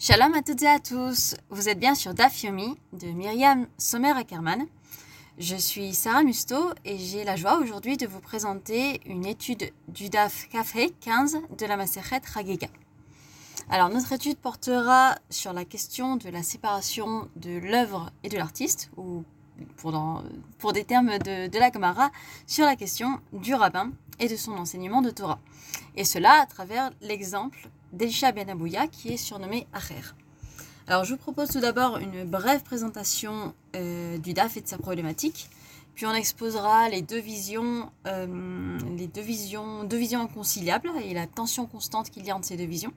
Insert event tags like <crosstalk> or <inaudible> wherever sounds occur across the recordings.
Shalom à toutes et à tous. Vous êtes bien sur DAF Yomi de Myriam Sommer Ackerman. Je suis Sarah Musto et j'ai la joie aujourd'hui de vous présenter une étude du DAF Café 15 de la Maseret Ragega. Alors notre étude portera sur la question de la séparation de l'œuvre et de l'artiste, ou pour, des termes de, de la Gemara, sur la question du rabbin et de son enseignement de Torah. Et cela à travers l'exemple d'Elisha Ben Abouya qui est surnommé Acher. Alors je vous propose tout d'abord une brève présentation euh, du DAF et de sa problématique, puis on exposera les deux visions, euh, les deux visions, deux visions inconciliables et la tension constante qu'il y a entre ces deux visions.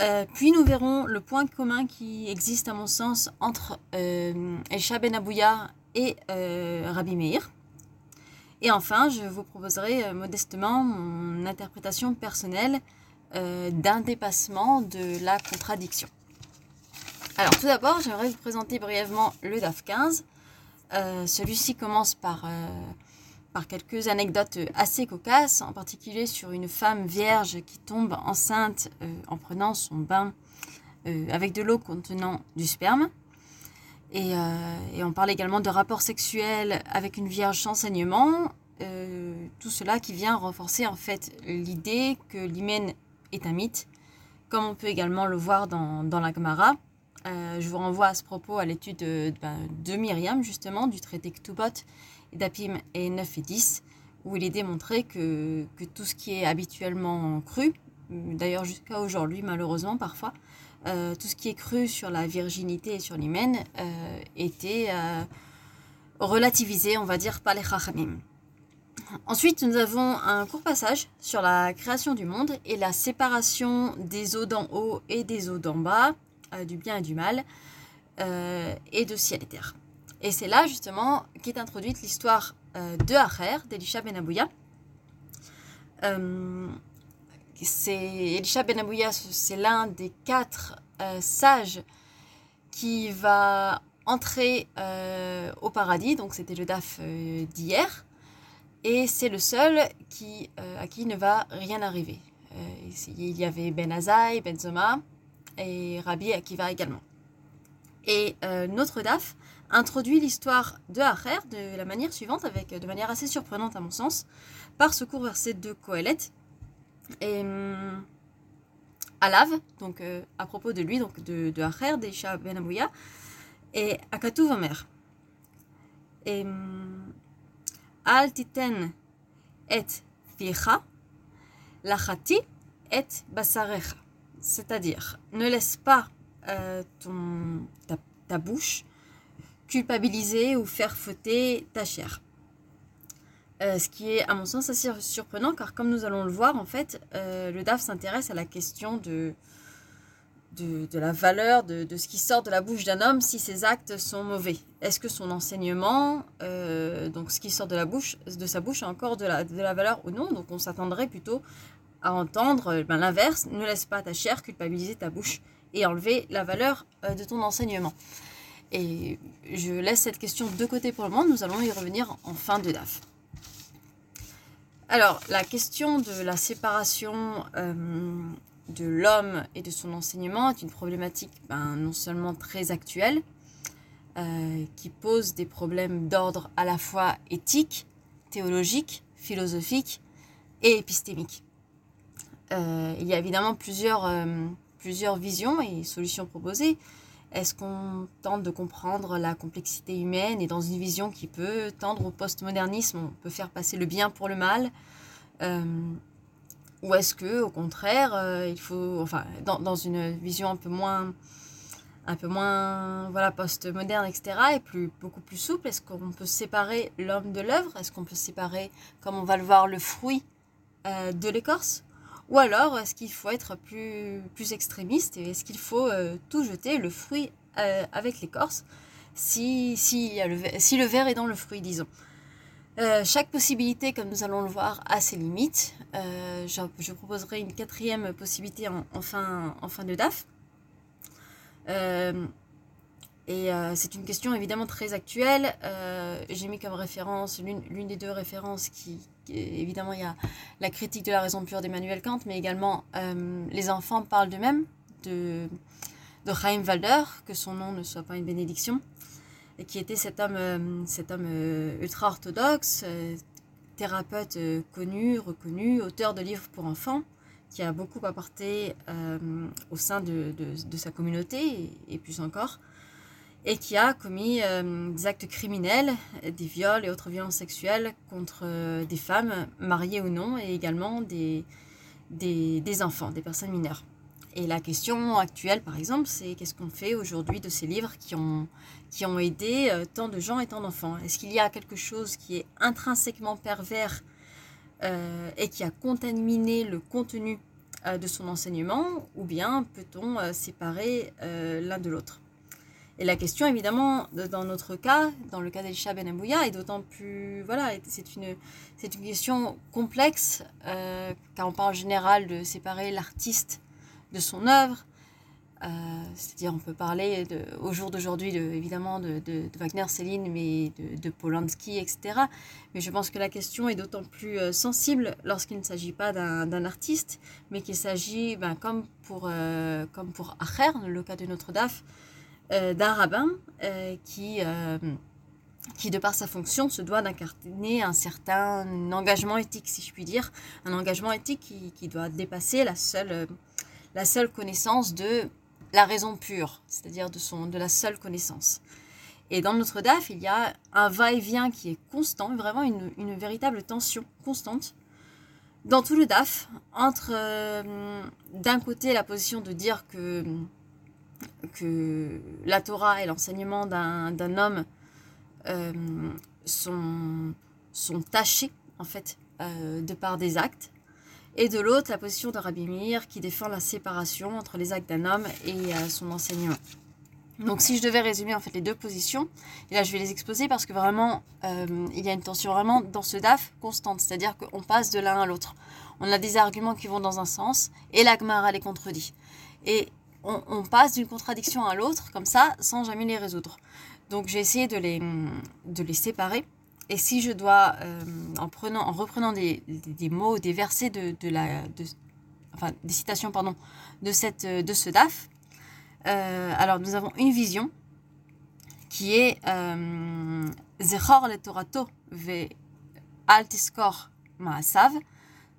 Euh, puis nous verrons le point commun qui existe à mon sens entre Elisha Ben Abouya et Rabbi Meir. Et enfin, je vous proposerai modestement mon interprétation personnelle euh, d'un dépassement de la contradiction. Alors tout d'abord, j'aimerais vous présenter brièvement le DAF 15. Euh, celui-ci commence par, euh, par quelques anecdotes assez cocasses, en particulier sur une femme vierge qui tombe enceinte en prenant son bain avec de l'eau contenant du sperme. Et, et, on parle également de rapports sexuels avec une vierge sans saignement. tout cela qui vient renforcer en fait l'idée que l'hymen est un mythe, comme on peut également le voir dans, dans la Gemara. Euh, je vous renvoie à ce propos à l'étude de, ben, de, Myriam, justement, du traité Ktubot, d'Apim et 9 et 10, où il est démontré que, que tout ce qui est habituellement cru, d'ailleurs jusqu'à aujourd'hui malheureusement parfois, euh, tout ce qui est cru sur la virginité et sur l'hymen euh, était euh, relativisé, on va dire, par les Chachamim. Ensuite, nous avons un court passage sur la création du monde et la séparation des eaux d'en haut et des eaux d'en bas, euh, du bien et du mal, euh, et de ciel et terre. Et c'est là justement qu'est introduite l'histoire euh, de Acher, d'Elisha Ben Abouya. Elisha Ben Abouya, c'est l'un des quatre sages qui va entrer au paradis, donc c'était le DAF d'hier. Et c'est le seul qui, euh, à qui ne va rien arriver. Euh, il y avait Ben Azaï, Ben Zoma et Rabbi Akiva également. Et euh, notre DAF introduit l'histoire de Acher de la manière suivante, avec, de manière assez surprenante à mon sens, par ce court verset de Kohelet. Et hum, Alav, donc à propos de lui, donc de, de Acher, d'Isha Ben Abouya, et Akatou Vamer. Et hum, Al titen et ficha, lachati et basarecha. C'est-à-dire, ne laisse pas euh, ton, ta, bouche culpabiliser ou faire fauter ta chair. Euh, ce qui est, à mon sens, assez surprenant, car comme nous allons le voir, en fait, euh, le DAF s'intéresse à la question de, de, la valeur de, ce qui sort de la bouche d'un homme si ses actes sont mauvais. Est-ce que son enseignement, euh, donc ce qui sort de, la bouche, de sa bouche, a encore de la, de la valeur ou non? Donc on s'attendrait plutôt à entendre euh, ben, l'inverse, ne laisse pas ta chair culpabiliser ta bouche et enlever la valeur euh, de ton enseignement. Et je laisse cette question de côté pour le moment, nous allons y revenir en fin de DAF. Alors, la question de la séparation de l'homme et de son enseignement est une problématique ben, non seulement très actuelle, euh, qui pose des problèmes d'ordre à la fois éthique, théologique, philosophique et épistémique. Euh, il y a évidemment plusieurs, euh, plusieurs visions et solutions proposées. Est-ce qu'on tente de comprendre la complexité humaine et dans une vision qui peut tendre au postmodernisme, on peut faire passer le bien pour le mal ou est-ce que, au contraire, euh, il faut, enfin, dans, dans, une vision un peu moins, un peu moins, voilà, post-moderne, etc., et plus, beaucoup plus souple, est-ce qu'on peut séparer l'homme de l'œuvre? Est-ce qu'on peut séparer, comme on va le voir, le fruit euh, de l'écorce? Ou alors, est-ce qu'il faut être plus, plus extrémiste et est-ce qu'il faut euh, tout jeter, le fruit avec l'écorce, si, si, si le verre est dans le fruit, disons? Euh, chaque possibilité, comme nous allons le voir, a ses limites. Euh, je, proposerai une quatrième possibilité en, fin, de DAF. Euh, et c'est une question évidemment très actuelle. J'ai mis comme référence l'une des deux références qui, évidemment, il y a la critique de la raison pure d'Emmanuel Kant, mais également les enfants parlent d'eux-mêmes, de, de Chaim Walder, que son nom ne soit pas une bénédiction, qui était cet homme, cet homme ultra-orthodoxe, thérapeute connu, reconnu, auteur de livres pour enfants, qui a beaucoup apporté au sein de, sa communauté et, plus encore, et qui a commis des actes criminels, des viols et autres violences sexuelles contre des femmes, mariées ou non, et également des, des enfants, des personnes mineures. Et la question actuelle, par exemple, c'est qu'est-ce qu'on fait aujourd'hui de ces livres qui ont, qui ont aidé euh, tant de gens et tant d'enfants? Est-ce qu'il y a quelque chose qui est intrinsèquement pervers euh, et qui a contaminé le contenu euh, de son enseignement Ou bien peut-on séparer l'un de l'autre? Et la question, évidemment, dans notre cas, dans le cas d'Elisha Ben Abouya, est d'autant plus. Voilà, c'est une, c'est une question complexe, car on parle en général de séparer l'artiste de son œuvre. Euh, c'est-à-dire, on peut parler de, au jour d'aujourd'hui, de, évidemment, de, Wagner, Céline, mais de, Polanski, etc. Mais je pense que la question est d'autant plus euh, sensible lorsqu'il ne s'agit pas d'un artiste, mais qu'il s'agit, ben, comme, pour, euh, comme pour Acher, le cas de notre DAF, d'un rabbin qui, qui, de par sa fonction, se doit d'incarner un certain engagement éthique, si je puis dire, un engagement éthique qui, qui doit dépasser la seule la seule connaissance de la raison pure, c'est-à-dire de, de la seule connaissance. Et dans notre DAF, il y a un va-et-vient qui est constant, vraiment une, véritable tension constante dans tout le DAF, entre euh, d'un côté la position de dire que, que la Torah et l'enseignement d'un homme euh, sont, sont tachés, en fait, euh, de par des actes, et de l'autre la position de Rabbi qui défend la séparation entre les actes d'un homme et euh, son enseignement. Donc si je devais résumer en fait les deux positions, là je vais les exposer parce que vraiment euh, il y a une tension vraiment dans ce DAF constante, c'est-à-dire qu'on passe de l'un à l'autre. On a des arguments qui vont dans un sens et l'Agmara les contredit. Et on, on passe d'une contradiction à l'autre comme ça sans jamais les résoudre. Donc j'ai essayé de les, de les séparer et si je dois, euh, en, prenant, en reprenant des, mots, des versets de, la, enfin des citations pardon, de, cette, de ce DAF, euh, alors nous avons une vision qui est euh, Zechor le Torato ve altiskor maasav.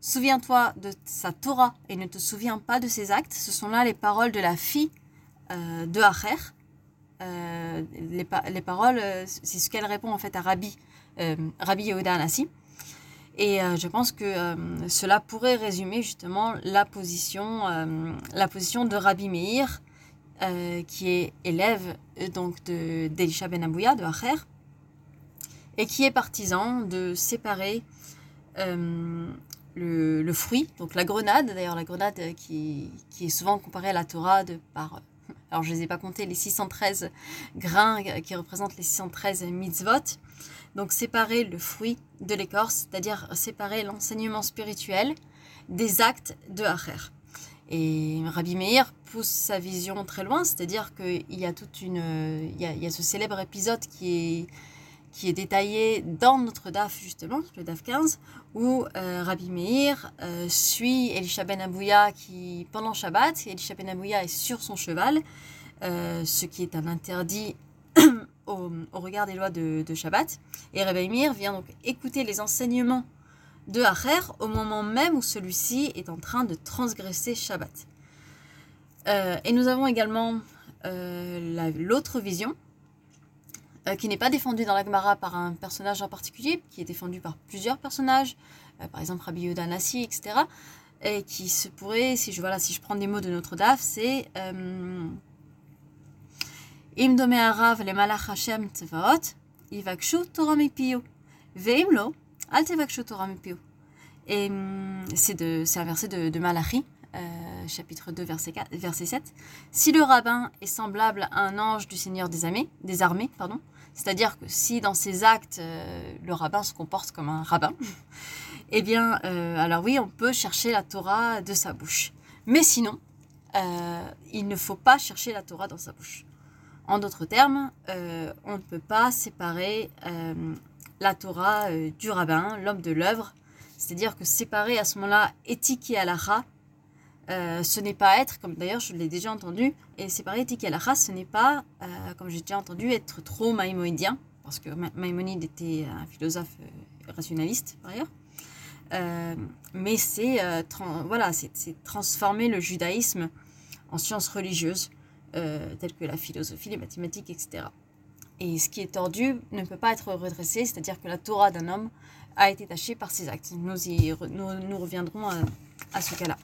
Souviens-toi de sa Torah et ne te souviens pas de ses actes. Ce sont là les paroles de la fille de Acher. les, les, paroles, c'est ce qu'elle répond en fait à Rabbi euh, Rabbi Yehuda Anassi. Et euh, je pense que euh, cela pourrait résumer justement la position, la position de Rabbi Meir, qui est élève donc d'Elisha Ben Abouya, de Acher, et qui est partisan de séparer le, fruit, donc la grenade, d'ailleurs la grenade qui, est souvent comparée à la Torah par, alors je ne les ai pas comptés, les 613 grains qui représentent les 613 mitzvot, donc séparer le fruit de l'écorce, c'est-à-dire séparer l'enseignement spirituel des actes de Acher. Et Rabbi Meir pousse sa vision très loin, c'est-à-dire qu'il y a toute une, il y a, ce célèbre épisode qui est qui est détaillé dans notre DAF justement, le DAF 15, où euh, Rabbi Meir euh, suit Elisha Ben Abouya qui, pendant Shabbat, Elisha Ben Abouya est sur son cheval, euh, ce qui est un interdit <clears throat> au, regard des lois de, Shabbat. Et Rabbi Meir vient donc écouter les enseignements de Acher au moment même où celui-ci est en train de transgresser Shabbat. Et nous avons également l'autre vision, euh, qui n'est pas défendu dans la Gemara par un personnage en particulier, qui est défendu par plusieurs personnages, euh, par exemple Rabbi Yoda Nassi, etc. Et qui se pourrait, si je, voilà, si je prends des mots de notre DAF, c'est euh, Im Hashem Ivakshu Torah Veimlo, Al Tevakshu Torah Et mm, c'est un verset de, de Malachi. Chapitre 2, verset, 4, verset 7. Si le rabbin est semblable à un ange du Seigneur des armées, des armées pardon, c'est-à-dire que si dans ses actes, euh, le rabbin se comporte comme un rabbin, <laughs> eh bien, euh, alors oui, on peut chercher la Torah de sa bouche. Mais sinon, euh, il ne faut pas chercher la Torah dans sa bouche. En d'autres termes, on ne peut pas séparer la Torah du rabbin, l'homme de l'œuvre. C'est-à-dire que séparer à ce moment-là éthique et halakha ce n'est pas être, comme d'ailleurs je l'ai déjà entendu, et c'est pareil, Tiki race ce n'est pas, euh, comme j'ai déjà entendu, être trop maïmonidien, parce que Maïmonide était un philosophe euh, rationaliste par ailleurs. mais c'est voilà, transformer le judaïsme en sciences religieuses, telles que la philosophie, les mathématiques, etc. Et ce qui est tordu ne peut pas être redressé, c'est-à-dire que la Torah d'un homme a été tachée par ses actes. Nous, y, nous, reviendrons à ce cas-là.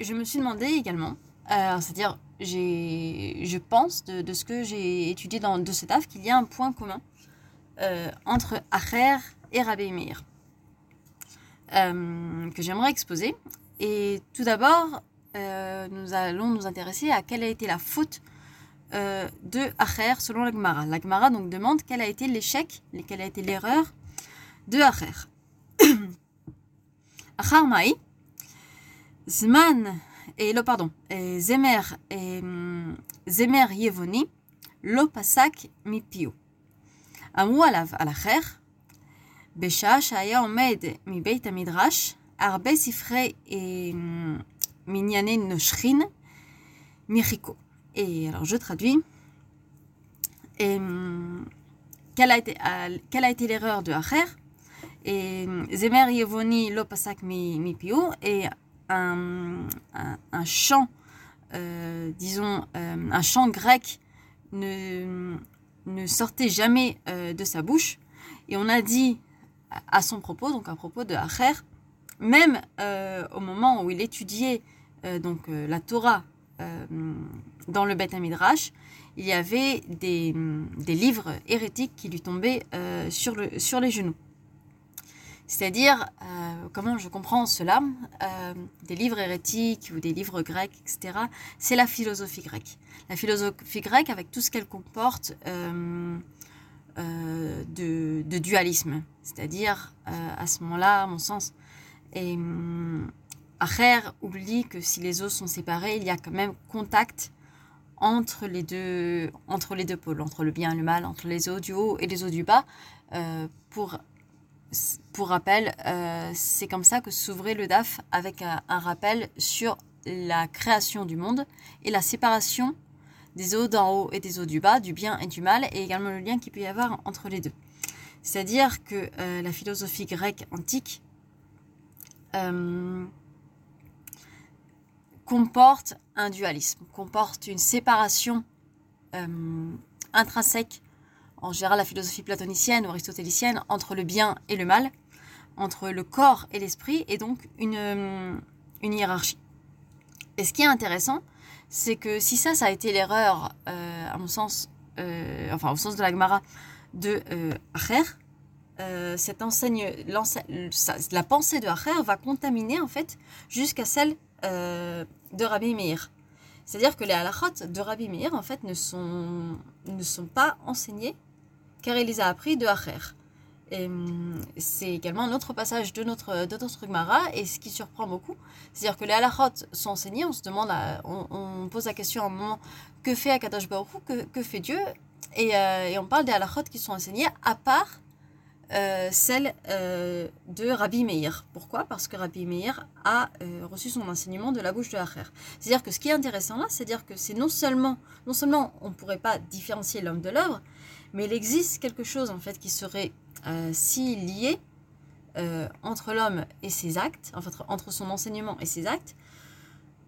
Je me suis demandé également, euh, c'est-à-dire, je pense de, ce que j'ai étudié dans de cet AF qu'il y a un point commun euh, entre Acher et Rabbi Meir euh, que j'aimerais exposer. Et tout d'abord, nous allons nous intéresser à quelle a été la faute de Acher selon la Gemara. La Gemara donc demande quel a été l'échec, quelle a été l'erreur de Acher. <coughs> Achar Maï, Zman, et lo, pardon, Zemer, Zemer Yevoni, lo pasak mipio. אמרו עליו על אחר, בשעה שהיה עומד מבית המדרש, הרבה ספרי מנייני נושכין מחיקו. alors je traduis. quelle, a été, quelle a été l'erreur de Acher et Zemer Yevoni lo pasak un, un, chant, euh, disons, euh, un chant grec ne, ne sortait jamais euh, de sa bouche. Et on a dit à son propos, donc à propos de Acher, même au moment où il étudiait donc la Torah dans le Beth Midrash, il y avait des, des, livres hérétiques qui lui tombaient sur, le, sur les genoux. C'est-à-dire, euh, comment je comprends cela euh, Des livres hérétiques ou des livres grecs, etc. C'est la philosophie grecque. La philosophie grecque avec tout ce qu'elle comporte euh, de, dualisme. C'est-à-dire, à ce moment-là, à mon sens, et Acher oublie que si les os sont séparés, il y a quand même contact entre les deux, entre les deux pôles, entre le bien et le mal, entre les os du haut et les os du bas, pour pour rappel, euh, c'est comme ça que s'ouvrait le DAF avec un, rappel sur la création du monde et la séparation des eaux d'en haut et des eaux du bas, du bien et du mal, et également le lien qu'il peut y avoir entre les deux. C'est-à-dire que euh, la philosophie grecque antique euh, comporte un dualisme, comporte une séparation intrinsèque en général la philosophie platonicienne ou aristotélicienne, entre le bien et le mal, entre le corps et l'esprit, et donc une, euh, une hiérarchie. Et ce qui est intéressant, c'est que si ça, ça a été l'erreur, euh, à mon sens, euh, enfin au sens de la Gemara, de Acher, cette enseigne, la pensée de Acher va contaminer en fait jusqu'à celle de Rabbi Meir. C'est-à-dire que les halachot de Rabbi Meir en fait ne sont, ne sont pas enseignés car il les a appris de Acher. Hum, c'est également un autre passage de notre, de notre et ce qui surprend beaucoup, c'est-à-dire que les halachot sont enseignés, on se demande, on, pose la question à un moment, que fait Akadosh Baruch que, fait Dieu et, euh, et, on parle des halachot qui sont enseignés à part euh, celle euh, de Rabbi Meir. Pourquoi? Parce que Rabbi Meir a reçu son enseignement de la bouche de Acher. C'est-à-dire que ce qui est intéressant là, c'est-à-dire que c'est non seulement, non seulement on ne pourrait pas différencier l'homme de l'œuvre, mais il existe quelque chose en fait qui serait euh, si lié euh, entre l'homme et ses actes, entre son enseignement et ses actes,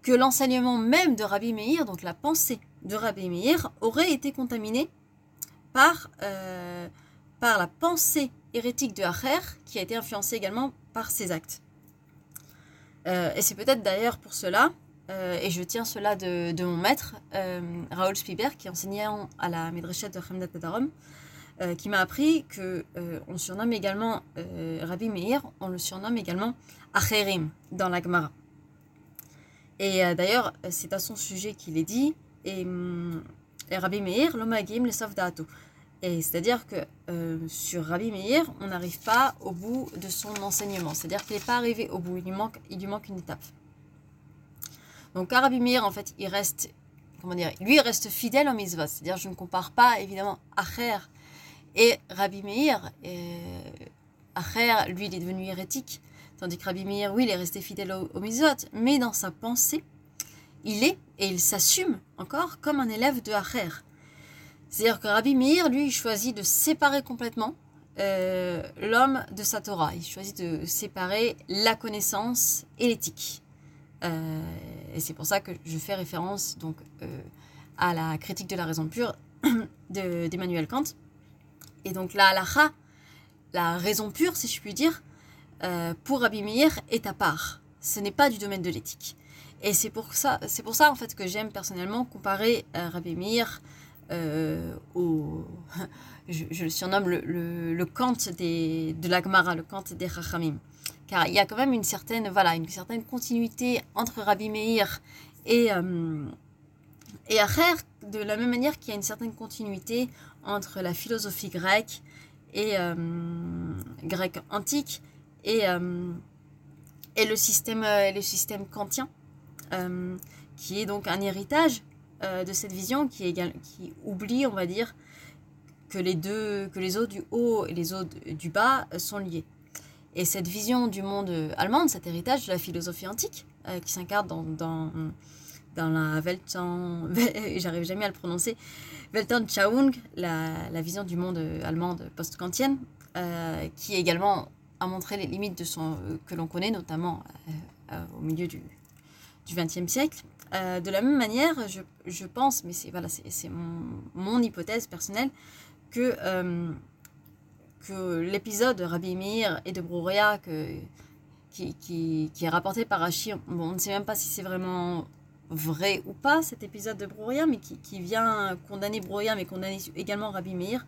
que l'enseignement même de Rabbi Meir, donc la pensée de Rabbi Meir, aurait été contaminé par, euh, par la pensée hérétique de Acher, qui a été influencée également par ses actes. et c'est peut-être d'ailleurs pour cela euh, et je tiens cela de, mon maître, euh, Raoul Spiber, qui enseignait à la Médrechette de Hamdat Tadarom, euh, qui m'a appris que on surnomme également Rabbi Meir, on le surnomme également Acherim dans la Gemara. Et d'ailleurs, c'est à son sujet qu'il est dit, et, Rabbi Meir, l'omagim, le sofdato. Et c'est-à-dire que sur Rabbi Meir, on n'arrive pas au bout de son enseignement. C'est-à-dire qu'il n'est pas arrivé au bout, il lui manque une étape. Donc Rabbi Meir, en fait, il reste, lui, reste fidèle au mitzvot. C'est-à-dire, je ne compare pas, évidemment, Acher et Rabbi Meir. Acher, lui, il est devenu hérétique. Tandis que Rabbi Meir, oui, il est resté fidèle au, au mais dans sa pensée, il est et il s'assume encore comme un élève de Acher. C'est-à-dire que Rabbi Meir, lui, il choisit de séparer complètement euh, l'homme de sa Torah. Il choisit de séparer la connaissance et l'éthique. Euh, et c'est pour ça que je fais référence donc euh, à la critique de la raison pure <coughs> d'Emmanuel Kant. Et donc la halacha, la raison pure, si je puis dire, pour Rabbi Meir est à part. Ce n'est pas du domaine de l'éthique. Et c'est pour ça, c'est pour ça en fait que j'aime personnellement comparer Rabbi Meir euh, au, <laughs> je, le surnomme le Kant des, de l'Agmara, le Kant des Chachamim. Car il y a quand même une certaine, voilà, une certaine continuité entre Rabbi Meir et, euh, et Acher, de la même manière qu'il y a une certaine continuité entre la philosophie grecque et euh, grecque antique et, euh, et le système, kantien, qui est donc un héritage de cette vision qui, est, qui oublie, on va dire, que les deux, que les eaux du haut et les eaux du bas sont liées. Et cette vision du monde allemand, cet héritage de la philosophie antique, euh, qui s'incarne dans, dans, la <laughs> j'arrive jamais à le prononcer, Weltanschauung, la, vision du monde allemand post-kantienne, euh, qui également a montré les limites de son, que l'on connaît, notamment au milieu du XXe siècle. Euh, de la même manière, je, pense, mais c'est voilà, mon, hypothèse personnelle, que, euh, que l'épisode de Rabbi Meir et de Brouria qui, qui, est rapporté par Rachir, bon, on ne sait même pas si c'est vraiment vrai ou pas cet épisode de Brouria, mais qui, vient condamner Brouria, mais condamner également Rabbi Meir,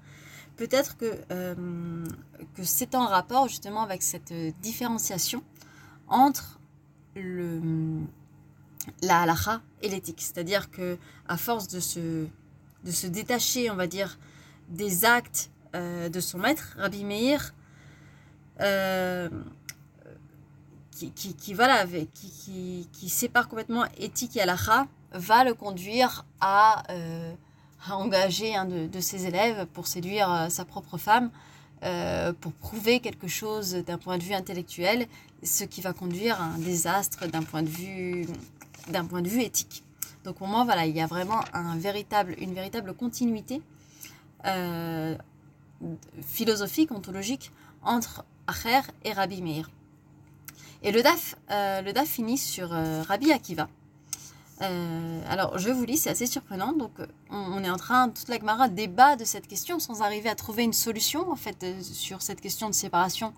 peut-être que, euh, que c'est en rapport justement avec cette différenciation entre le la halacha et l'éthique. C'est-à-dire que à force de se, de se détacher, on va dire, des actes euh, de son maître, Rabbi Meir, euh, qui, qui, voilà, qui, qui, sépare complètement éthique et halacha, va le conduire à, euh, à engager un de, ses élèves pour séduire sa propre femme. pour prouver quelque chose d'un point de vue intellectuel, ce qui va conduire à un désastre d'un point de vue d'un point de vue éthique. Donc pour moi, voilà, il y a vraiment un véritable, une véritable continuité philosophique, ontologique entre Acher et Rabbi Meir. Et le DAF, euh, le DAF finit sur euh, Rabbi Akiva. alors je vous lis, c'est assez surprenant. Donc on, est en train, toute la Gemara débat de cette question sans arriver à trouver une solution en fait sur cette question de séparation,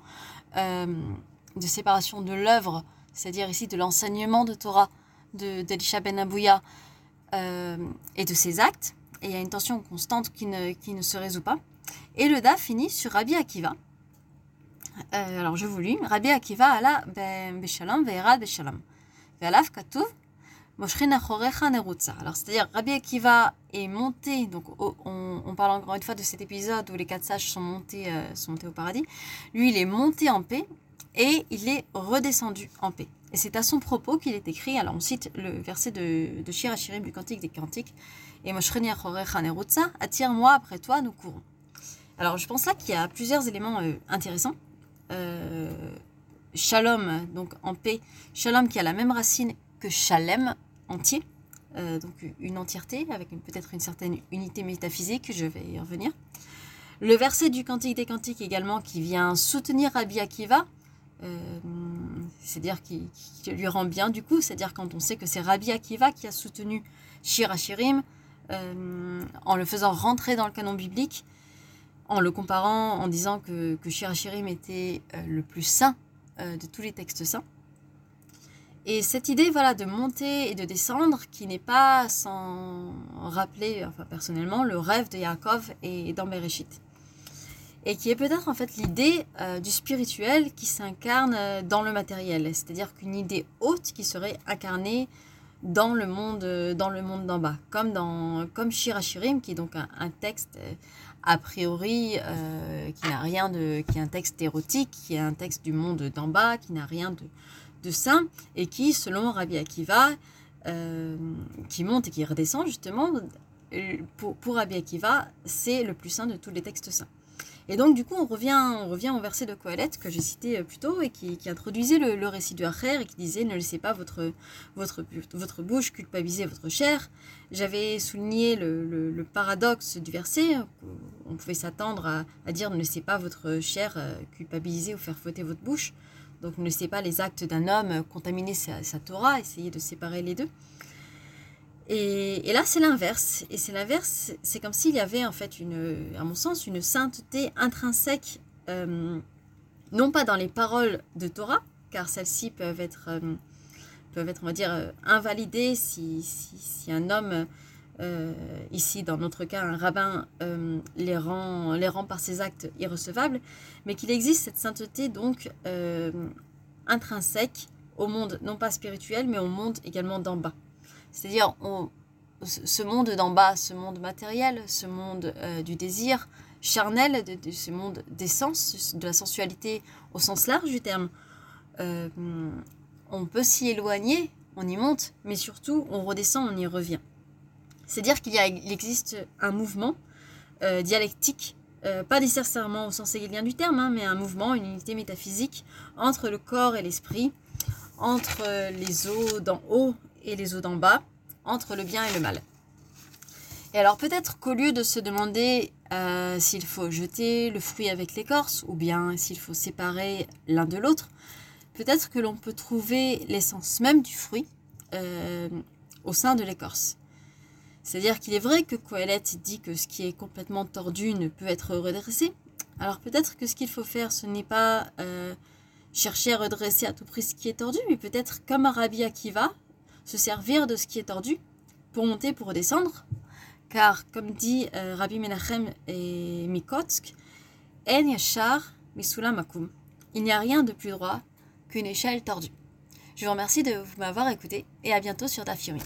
de séparation de l'œuvre, c'est-à-dire ici de l'enseignement de Torah d'Elisha Ben Abouya euh, et de ses actes. Et il y a une tension constante qui ne, qui ne se résout pas. Et le DA finit sur Rabbi Akiva. Euh, alors je vous lis. Rabbi Akiva ala beshalom ve'erad beshalom. Ve'alav katuv nerutza. Alors c'est-à-dire Rabbi Akiva est monté, donc on, parle encore une fois de cet épisode où les quatre sages sont montés, euh, sont montés au paradis. Lui il est monté en paix et il est redescendu en paix. Et c'est à son propos qu'il est écrit, alors on cite le verset de, de du Cantique des Cantiques, et Moshreni attire-moi après toi, nous courons. Alors je pense là qu'il y a plusieurs éléments euh, intéressants. Euh, shalom, donc en paix, shalom qui a la même racine que shalem, entier, euh, donc une entièreté avec peut-être une certaine unité métaphysique, je vais y revenir. Le verset du Cantique des Cantiques également qui vient soutenir Rabbi Akiva, c'est-à-dire qui, lui rend bien du coup, c'est-à-dire quand on sait que c'est Rabbi Akiva qui a soutenu Shir euh, en le faisant rentrer dans le canon biblique, en le comparant, en disant que, que Shir était euh, le plus saint de tous les textes saints. Et cette idée voilà, de monter et de descendre, qui n'est pas sans rappeler, enfin personnellement, le rêve de Yaakov et d'Ambereshit et qui est peut-être en fait l'idée euh, du spirituel qui s'incarne euh, dans le matériel, c'est-à-dire qu'une idée haute qui serait incarnée dans le monde euh, dans le monde d'en bas, comme dans comme Shirachirim qui est donc un, texte a priori qui n'a rien de qui est un texte érotique, qui est un texte du monde d'en bas, qui n'a rien de de saint et qui selon Rabbi Akiva qui monte et qui redescend justement pour, pour Rabbi Akiva, c'est le plus saint de tous les textes saints. Et donc, du coup, on revient, on revient au verset de Kohelet que j'ai cité euh, plus tôt et qui, introduisait le, récit du Acher et qui disait Ne laissez pas votre, votre, votre bouche culpabiliser votre chair. J'avais souligné le, paradoxe du verset. On pouvait s'attendre à, dire Ne laissez pas votre chair euh, culpabiliser ou faire fauter votre bouche. Donc, ne laissez pas les actes d'un homme contaminer sa, sa Torah, essayez de séparer les deux. Et, là, c'est l'inverse. Et c'est l'inverse, c'est comme s'il y avait en fait, une, à mon sens, une sainteté intrinsèque, euh, non pas dans les paroles de Torah, car celles-ci peuvent être, euh, peuvent être, on va dire, euh, invalidées si, si, un homme, ici dans notre cas un rabbin, les, rend, les rend par ses actes irrecevables, mais qu'il existe cette sainteté donc intrinsèque au monde, non pas spirituel, mais au monde également d'en bas. C'est-à-dire, ce monde d'en bas, ce monde matériel, ce monde euh, du désir charnel, de, ce monde d'essence, de la sensualité au sens large du terme, euh, on peut s'y éloigner, on y monte, mais surtout on redescend, on y revient. C'est-à-dire qu'il existe un mouvement euh, dialectique, pas nécessairement au sens hegelien du terme, hein, mais un mouvement, une unité métaphysique entre le corps et l'esprit, entre les eaux d'en haut et les eaux d'en bas, entre le bien et le mal. Et alors peut-être qu'au lieu de se demander euh, s'il faut jeter le fruit avec l'écorce ou bien s'il faut séparer l'un de l'autre, peut-être que l'on peut trouver l'essence même du fruit euh, au sein de l'écorce. C'est-à-dire qu'il est vrai que Coëlet dit que ce qui est complètement tordu ne peut être redressé. Alors peut-être que ce qu'il faut faire, ce n'est pas euh, chercher à redresser à tout prix ce qui est tordu, mais peut-être comme Rabbi Akiva, se servir de ce qui est tordu pour monter, pour redescendre. Car, comme dit euh, Rabbi Menachem et Mikotsk, En Yashar Makum. Il n'y a rien de plus droit qu'une échelle tordue. Je vous remercie de m'avoir écouté et à bientôt sur Dafyomi.